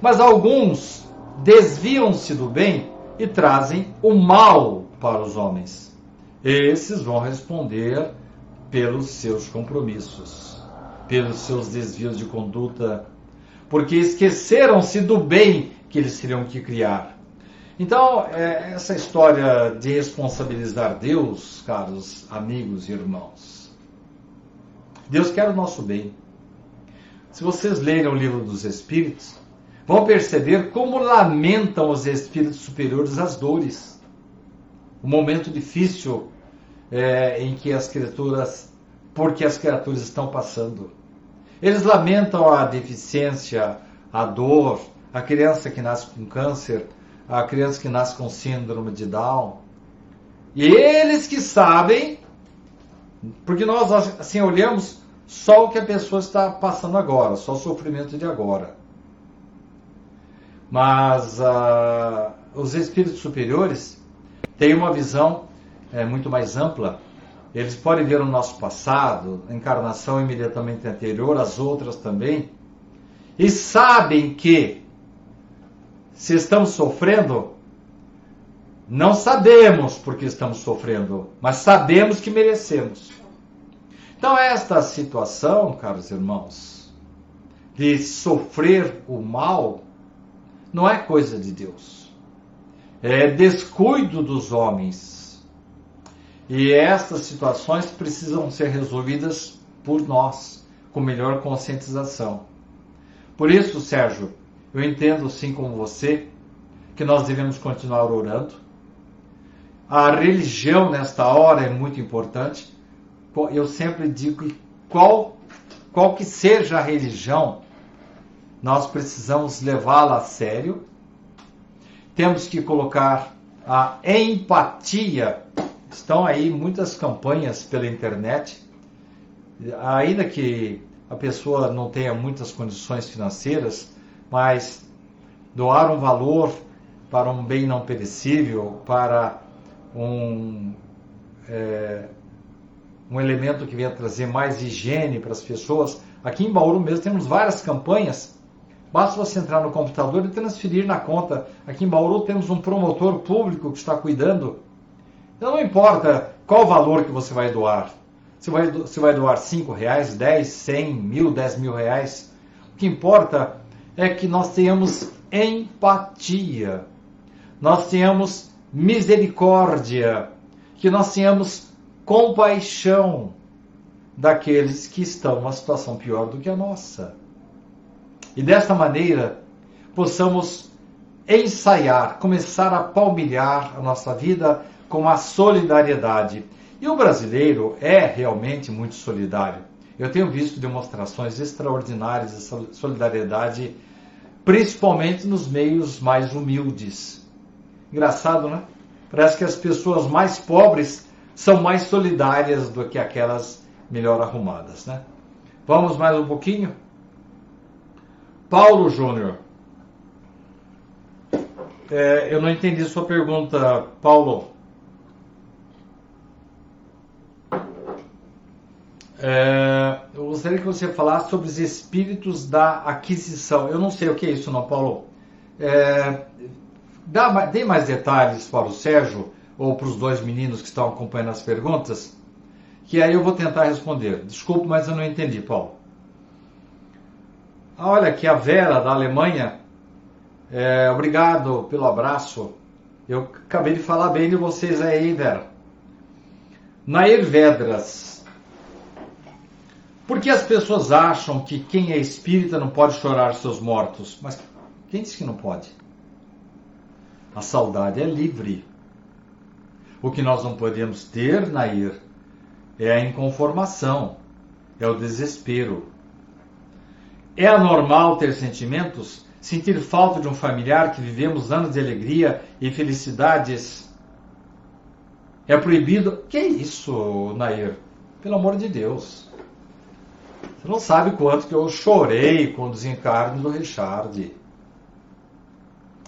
Mas alguns desviam-se do bem e trazem o mal para os homens. esses vão responder pelos seus compromissos, pelos seus desvios de conduta, porque esqueceram-se do bem que eles teriam que criar. Então, é, essa história de responsabilizar Deus, caros amigos e irmãos, Deus quer o nosso bem. Se vocês lerem o livro dos Espíritos, vão perceber como lamentam os espíritos superiores as dores. O momento difícil é, em que as criaturas, porque as criaturas estão passando. Eles lamentam a deficiência, a dor, a criança que nasce com câncer, a criança que nasce com síndrome de Down. E eles que sabem, porque nós assim olhamos só o que a pessoa está passando agora, só o sofrimento de agora. Mas uh, os espíritos superiores têm uma visão é, muito mais ampla. Eles podem ver o nosso passado, encarnação imediatamente anterior, as outras também, e sabem que se estamos sofrendo, não sabemos porque estamos sofrendo, mas sabemos que merecemos. Então, esta situação, caros irmãos, de sofrer o mal, não é coisa de Deus. É descuido dos homens. E estas situações precisam ser resolvidas por nós, com melhor conscientização. Por isso, Sérgio, eu entendo, assim como você, que nós devemos continuar orando. A religião, nesta hora, é muito importante. Eu sempre digo que qual, qual que seja a religião, nós precisamos levá-la a sério. Temos que colocar a empatia. Estão aí muitas campanhas pela internet. Ainda que a pessoa não tenha muitas condições financeiras, mas doar um valor para um bem não perecível, para um, é, um elemento que venha trazer mais higiene para as pessoas. Aqui em Bauru mesmo temos várias campanhas. Basta você entrar no computador e transferir na conta. Aqui em Bauru temos um promotor público que está cuidando. Então não importa qual valor que você vai doar. Você vai, você vai doar 5 reais, 10, 100, mil, 10 mil reais. O que importa é que nós tenhamos empatia, nós tenhamos misericórdia, que nós tenhamos compaixão daqueles que estão numa situação pior do que a nossa. E desta maneira, possamos ensaiar, começar a palmilhar a nossa vida com a solidariedade. E o brasileiro é realmente muito solidário. Eu tenho visto demonstrações extraordinárias de solidariedade principalmente nos meios mais humildes. Engraçado, né? Parece que as pessoas mais pobres são mais solidárias do que aquelas melhor arrumadas, né? Vamos mais um pouquinho? Paulo Júnior. É, eu não entendi sua pergunta, Paulo. É, eu gostaria que você falasse sobre os espíritos da aquisição. Eu não sei o que é isso, não, Paulo. É, dá, dê mais detalhes para o Sérgio ou para os dois meninos que estão acompanhando as perguntas, que aí eu vou tentar responder. Desculpe, mas eu não entendi, Paulo. Ah, olha aqui, a Vera, da Alemanha. É, obrigado pelo abraço. Eu acabei de falar bem de vocês aí, Vera. Nair Vedras. Por que as pessoas acham que quem é espírita não pode chorar seus mortos? Mas quem disse que não pode? A saudade é livre. O que nós não podemos ter, Nair, é a inconformação, é o desespero. É anormal ter sentimentos? Sentir falta de um familiar que vivemos anos de alegria e felicidades? É proibido? Que isso, Nair? Pelo amor de Deus. Você não sabe quanto que eu chorei com o desencarne do Richard.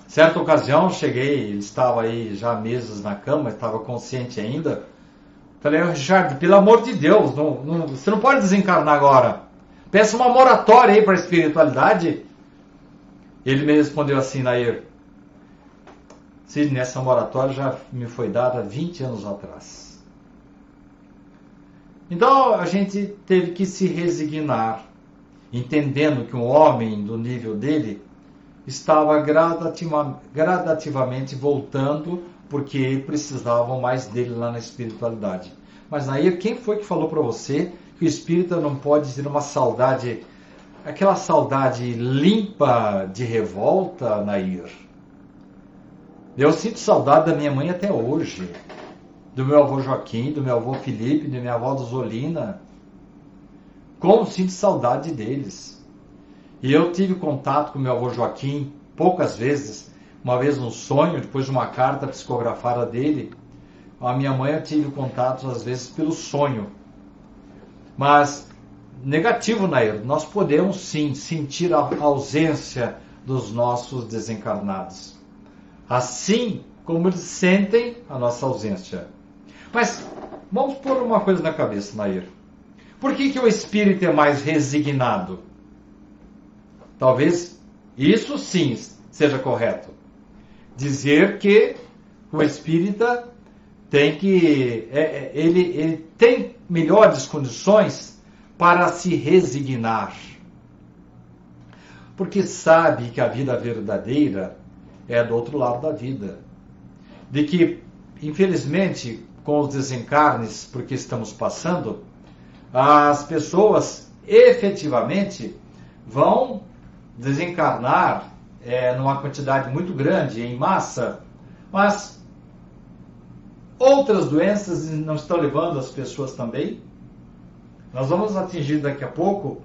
Certa ocasião, cheguei, ele estava aí já meses na cama, estava consciente ainda. Falei, Richard, pelo amor de Deus, não, não, você não pode desencarnar agora. Peça uma moratória aí para a espiritualidade. Ele me respondeu assim, Nair. Sim, nessa moratória já me foi dada 20 anos atrás. Então a gente teve que se resignar, entendendo que um homem do nível dele estava gradativa, gradativamente voltando porque precisavam mais dele lá na espiritualidade. Mas Nair, quem foi que falou para você que o espírita não pode ter uma saudade, aquela saudade limpa de revolta, Nair? Eu sinto saudade da minha mãe até hoje, do meu avô Joaquim, do meu avô Felipe, da minha avó Zolina. Como sinto saudade deles. E eu tive contato com meu avô Joaquim poucas vezes, uma vez no sonho, depois de uma carta psicografada dele. A minha mãe eu tive contato às vezes pelo sonho. Mas negativo, Nair, nós podemos sim sentir a ausência dos nossos desencarnados. Assim como eles sentem a nossa ausência. Mas vamos pôr uma coisa na cabeça, Nair. Por que, que o espírito é mais resignado? Talvez isso sim seja correto. Dizer que o espírita tem que. É, é, ele, ele tem melhores condições para se resignar. Porque sabe que a vida verdadeira é do outro lado da vida. De que, infelizmente, com os desencarnes porque estamos passando, as pessoas efetivamente vão desencarnar é, numa quantidade muito grande, em massa, mas outras doenças não estão levando as pessoas também. Nós vamos atingir daqui a pouco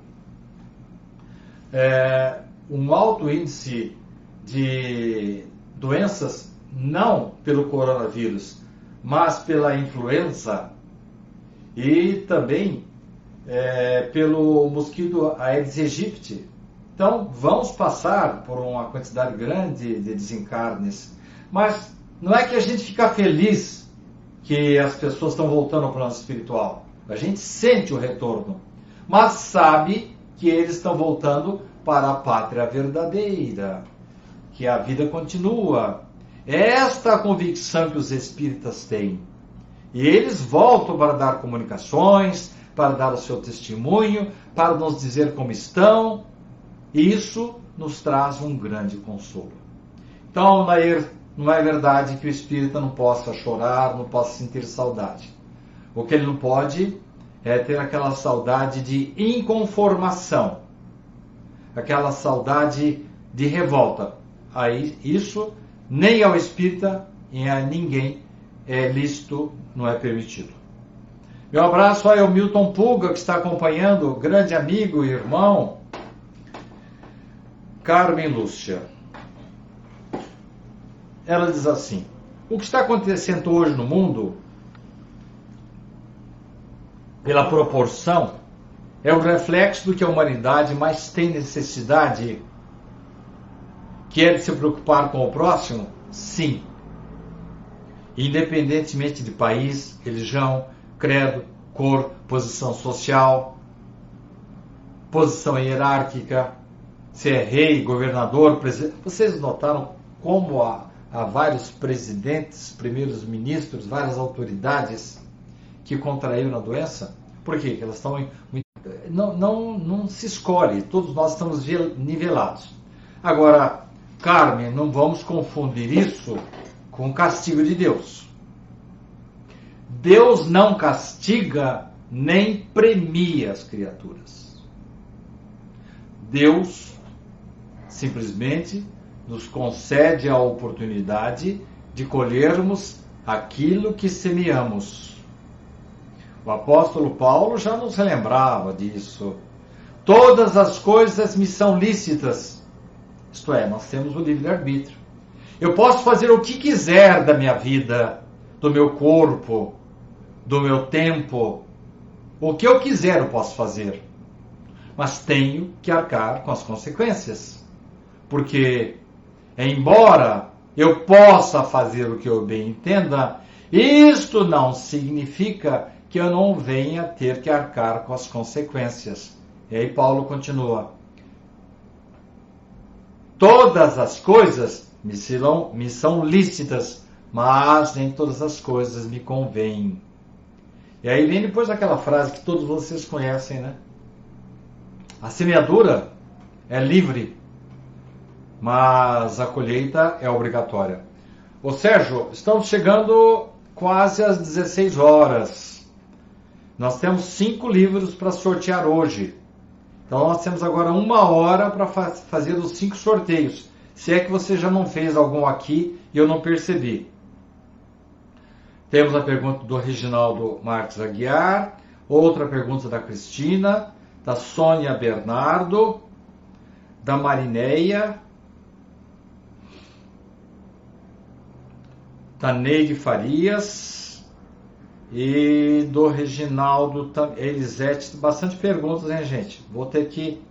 é, um alto índice de doenças, não pelo coronavírus, mas pela influenza e também é, pelo mosquito Aedes aegypti, então, vamos passar por uma quantidade grande de desencarnes, mas não é que a gente fica feliz que as pessoas estão voltando ao plano espiritual. A gente sente o retorno, mas sabe que eles estão voltando para a pátria verdadeira, que a vida continua. Esta convicção que os espíritas têm. E eles voltam para dar comunicações, para dar o seu testemunho, para nos dizer como estão, isso nos traz um grande consolo. Então, Nair, não é verdade que o espírita não possa chorar, não possa sentir saudade. O que ele não pode é ter aquela saudade de inconformação, aquela saudade de revolta. Aí isso nem ao espírita e a ninguém é lícito, não é permitido. Meu abraço aí ao Milton Pulga, que está acompanhando, grande amigo e irmão, Carmen Lúcia. Ela diz assim: O que está acontecendo hoje no mundo, pela proporção, é o reflexo do que a humanidade mais tem necessidade, que de se preocupar com o próximo? Sim. Independentemente de país, religião, credo, cor, posição social, posição hierárquica, se é rei, governador, presidente. Vocês notaram como há, há vários presidentes, primeiros ministros, várias autoridades que contraíram a doença? Por quê? Elas estão em, não, não, não se escolhe, todos nós estamos nivelados. Agora, Carmen, não vamos confundir isso com o castigo de Deus. Deus não castiga nem premia as criaturas. Deus simplesmente nos concede a oportunidade de colhermos aquilo que semeamos. O apóstolo Paulo já nos lembrava disso. Todas as coisas me são lícitas. Isto é, nós temos o livre-arbítrio. Eu posso fazer o que quiser da minha vida, do meu corpo, do meu tempo. O que eu quiser eu posso fazer. Mas tenho que arcar com as consequências. Porque, embora eu possa fazer o que eu bem entenda, isto não significa que eu não venha ter que arcar com as consequências. E aí Paulo continua: Todas as coisas me, serão, me são lícitas, mas nem todas as coisas me convêm. E aí vem depois aquela frase que todos vocês conhecem, né? A semeadura é livre, mas a colheita é obrigatória. Ô Sérgio, estamos chegando quase às 16 horas. Nós temos cinco livros para sortear hoje. Então nós temos agora uma hora para fa fazer os cinco sorteios. Se é que você já não fez algum aqui e eu não percebi. Temos a pergunta do Reginaldo Marques Aguiar, outra pergunta da Cristina, da Sônia Bernardo, da Marineia, da Neide Farias e do Reginaldo Elisete. Bastante perguntas, hein, gente? Vou ter que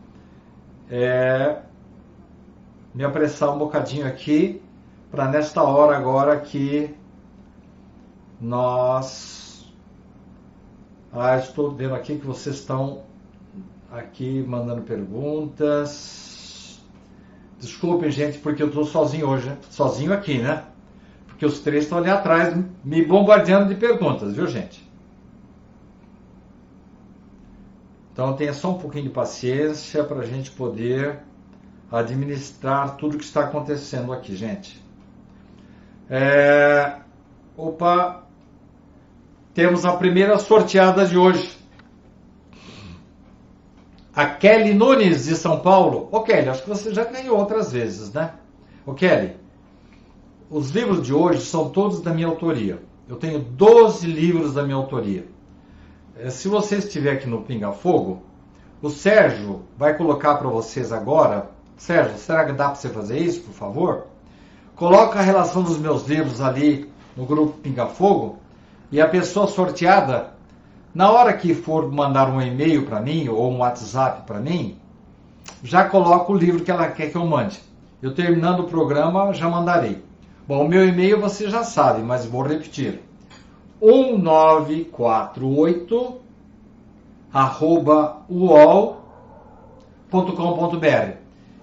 é, me apressar um bocadinho aqui para nesta hora agora que nós. Ah, estou vendo aqui que vocês estão aqui mandando perguntas. Desculpem, gente, porque eu estou sozinho hoje, né? sozinho aqui, né? Porque os três estão ali atrás me bombardeando de perguntas, viu, gente? Então tenha só um pouquinho de paciência para a gente poder administrar tudo que está acontecendo aqui, gente. É... Opa, temos a primeira sorteada de hoje. A Kelly Nunes, de São Paulo. Ô Kelly, acho que você já ganhou outras vezes, né? Ô Kelly, os livros de hoje são todos da minha autoria. Eu tenho 12 livros da minha autoria. É, se você estiver aqui no Pinga Fogo, o Sérgio vai colocar para vocês agora. Sérgio, será que dá para você fazer isso, por favor? Coloca a relação dos meus livros ali no grupo Pinga Fogo e a pessoa sorteada, na hora que for mandar um e-mail para mim ou um WhatsApp para mim, já coloca o livro que ela quer que eu mande. Eu terminando o programa, já mandarei. Bom, o meu e-mail você já sabe, mas vou repetir. 1948 arroba uol.com.br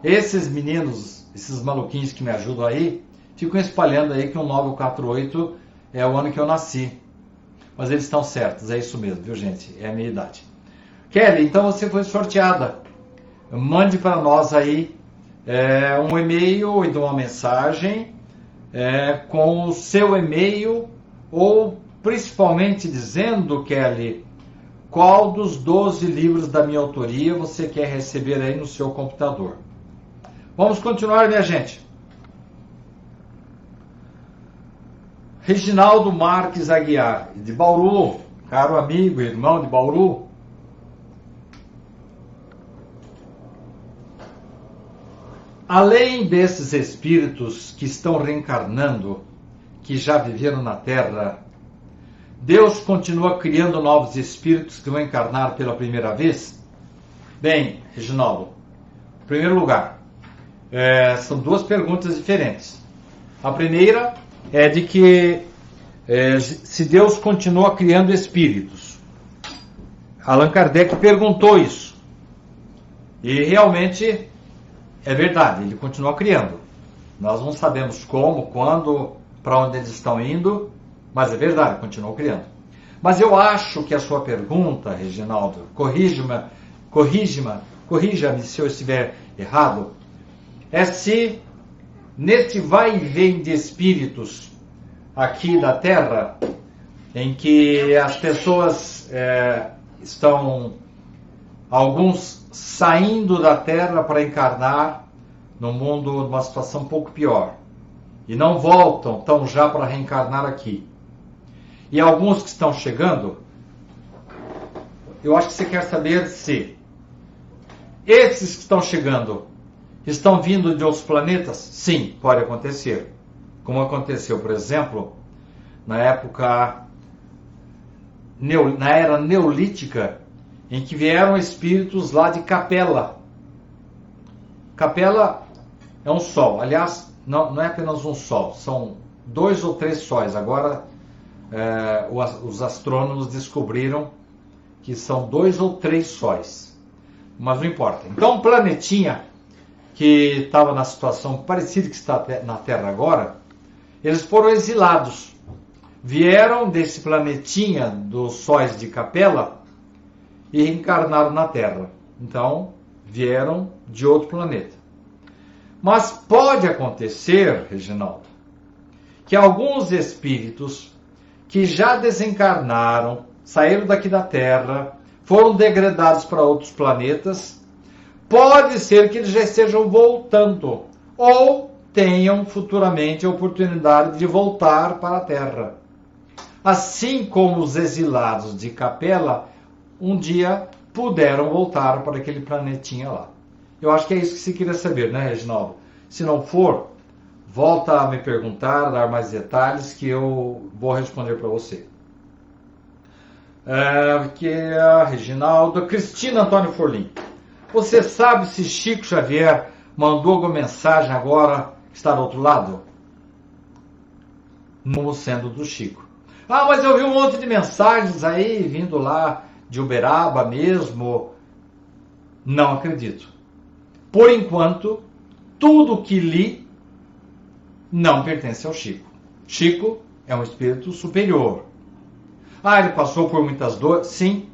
Esses meninos, esses maluquinhos que me ajudam aí, ficam espalhando aí que o 948 é o ano que eu nasci mas eles estão certos, é isso mesmo, viu gente? É a minha idade. Kelly, então você foi sorteada. Mande para nós aí é, um e-mail ou então uma mensagem é, com o seu e-mail ou principalmente dizendo, Kelly, qual dos 12 livros da minha autoria você quer receber aí no seu computador. Vamos continuar, minha gente. Reginaldo Marques Aguiar, de Bauru, caro amigo, irmão de Bauru. Além desses espíritos que estão reencarnando, que já viveram na Terra, Deus continua criando novos espíritos que vão encarnar pela primeira vez? Bem, Reginaldo, em primeiro lugar, é, são duas perguntas diferentes. A primeira é de que é, se Deus continua criando espíritos. Allan Kardec perguntou isso. E realmente é verdade, ele continua criando. Nós não sabemos como, quando, para onde eles estão indo, mas é verdade, continua criando. Mas eu acho que a sua pergunta, Reginaldo, corrija-me, corrija-me, corrija-me se eu estiver errado, é se nesse vai e vem de espíritos aqui da Terra, em que as pessoas é, estão, alguns saindo da Terra para encarnar no mundo numa situação um pouco pior. E não voltam tão já para reencarnar aqui. E alguns que estão chegando, eu acho que você quer saber se esses que estão chegando Estão vindo de outros planetas? Sim, pode acontecer. Como aconteceu, por exemplo, na época na era neolítica, em que vieram espíritos lá de Capela. Capela é um sol, aliás, não, não é apenas um sol, são dois ou três sóis. Agora é, os astrônomos descobriram que são dois ou três sóis, mas não importa. Então, um planetinha que estava na situação parecida que está na Terra agora, eles foram exilados. vieram desse planetinha dos sóis de Capela e reencarnaram na Terra. Então, vieram de outro planeta. Mas pode acontecer, Reginaldo, que alguns espíritos que já desencarnaram, saíram daqui da Terra, foram degradados para outros planetas, pode ser que eles já estejam voltando ou tenham futuramente a oportunidade de voltar para a Terra. Assim como os exilados de Capela um dia puderam voltar para aquele planetinha lá. Eu acho que é isso que você queria saber, né, Reginaldo? Se não for, volta a me perguntar, dar mais detalhes que eu vou responder para você. É, que é Reginaldo, Cristina Antônio Forlim. Você sabe se Chico Xavier mandou alguma mensagem agora que está do outro lado? Como sendo do Chico. Ah, mas eu vi um monte de mensagens aí vindo lá de Uberaba mesmo. Não acredito. Por enquanto, tudo que li não pertence ao Chico. Chico é um espírito superior. Ah, ele passou por muitas dores? Sim,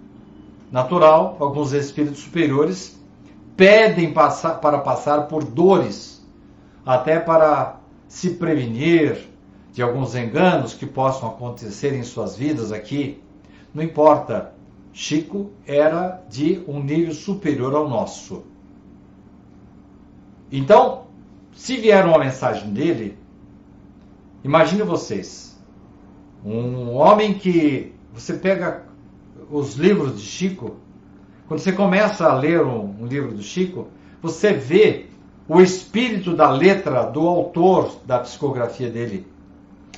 natural. Alguns espíritos superiores pedem passar, para passar por dores, até para se prevenir de alguns enganos que possam acontecer em suas vidas aqui. Não importa. Chico era de um nível superior ao nosso. Então, se vier uma mensagem dele, imagine vocês, um homem que você pega os livros de Chico, quando você começa a ler um, um livro do Chico, você vê o espírito da letra do autor da psicografia dele.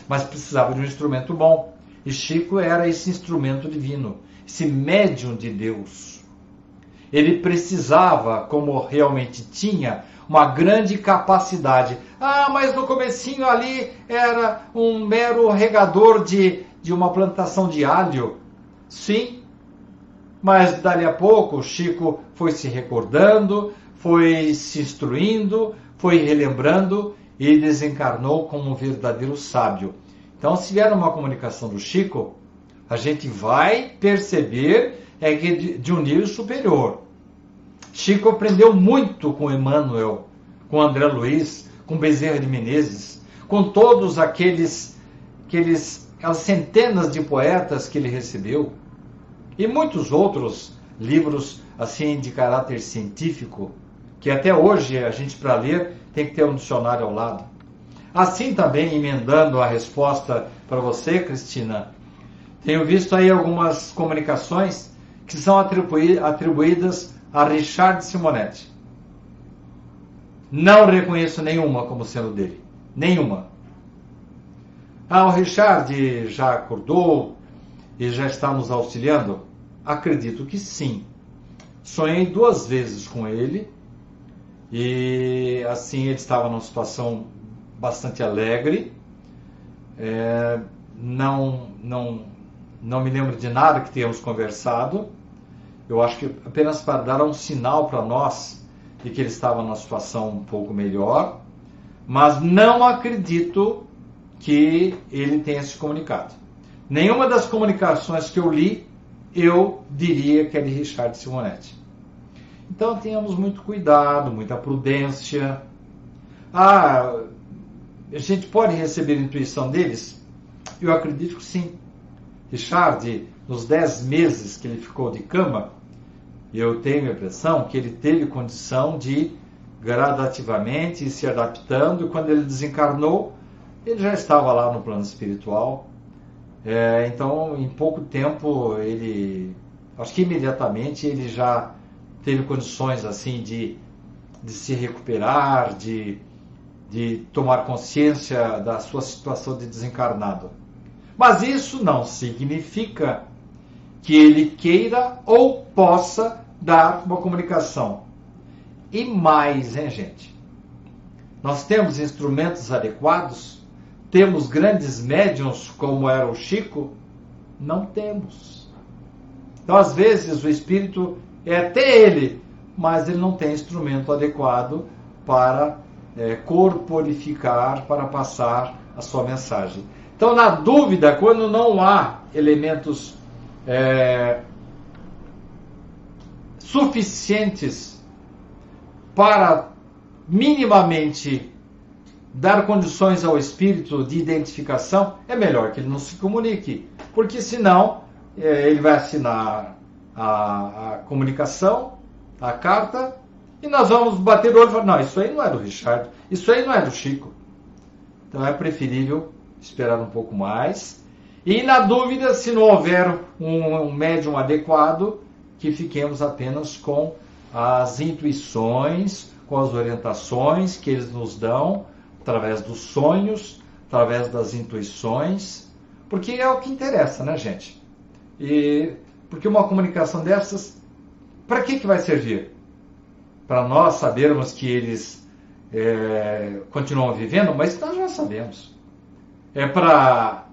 Mas precisava de um instrumento bom. E Chico era esse instrumento divino, esse médium de Deus. Ele precisava, como realmente tinha, uma grande capacidade. Ah, mas no comecinho ali era um mero regador de, de uma plantação de alho. Sim, mas dali a pouco Chico foi se recordando, foi se instruindo, foi relembrando e desencarnou como um verdadeiro sábio. Então, se vier uma comunicação do Chico, a gente vai perceber é que de, um nível superior. Chico aprendeu muito com Emmanuel, com André Luiz, com Bezerra de Menezes, com todos aqueles, aqueles aquelas centenas de poetas que ele recebeu e muitos outros livros assim de caráter científico que até hoje a gente para ler tem que ter um dicionário ao lado. Assim também emendando a resposta para você, Cristina, tenho visto aí algumas comunicações que são atribuídas a Richard Simonetti. Não reconheço nenhuma como sendo dele. Nenhuma. Ah, o Richard já acordou e já está nos auxiliando? Acredito que sim. Sonhei duas vezes com ele e assim ele estava numa situação bastante alegre. É, não, não, não me lembro de nada que tenhamos conversado. Eu acho que apenas para dar um sinal para nós de que ele estava numa situação um pouco melhor, mas não acredito que ele tenha se comunicado. Nenhuma das comunicações que eu li, eu diria que é de Richard Simonetti. Então tenhamos muito cuidado, muita prudência. Ah, a gente pode receber a intuição deles? Eu acredito que sim. Richard, nos dez meses que ele ficou de cama, eu tenho a impressão que ele teve condição de gradativamente ir se adaptando, quando ele desencarnou, ele já estava lá no plano espiritual. É, então, em pouco tempo, ele, acho que imediatamente, ele já teve condições assim de, de se recuperar, de, de tomar consciência da sua situação de desencarnado. Mas isso não significa que ele queira ou possa dar uma comunicação. E mais, hein, gente? Nós temos instrumentos adequados? Temos grandes médiums como era o Chico? Não temos. Então, às vezes, o espírito é até ele, mas ele não tem instrumento adequado para é, corporificar, para passar a sua mensagem. Então, na dúvida, quando não há elementos é, suficientes para minimamente dar condições ao espírito de identificação, é melhor que ele não se comunique, porque senão é, ele vai assinar a, a, comunicação, a carta, e nós vamos bater o olho e falar, não, isso aí não é do Richard, isso aí não é do Chico. Então é preferível esperar um pouco mais. E na dúvida, se não houver um, um médium adequado, que fiquemos apenas com as intuições, com as orientações que eles nos dão através dos sonhos, através das intuições, porque é o que interessa, né, gente? E porque uma comunicação dessas, para que, que vai servir? Para nós sabermos que eles é, continuam vivendo, mas nós já sabemos. É para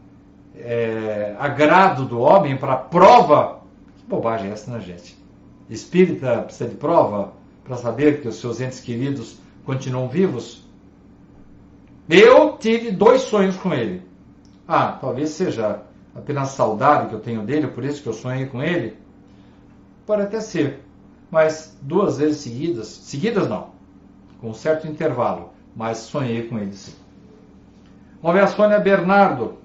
é, agrado do homem, para prova. Que bobagem é essa, né, gente? Espírita precisa de prova para saber que os seus entes queridos continuam vivos? Eu tive dois sonhos com ele. Ah, talvez seja apenas saudade que eu tenho dele, por isso que eu sonhei com ele. Pode até ser. Mas duas vezes seguidas, seguidas não, com um certo intervalo, mas sonhei com ele sim. Ver a Sônia Bernardo.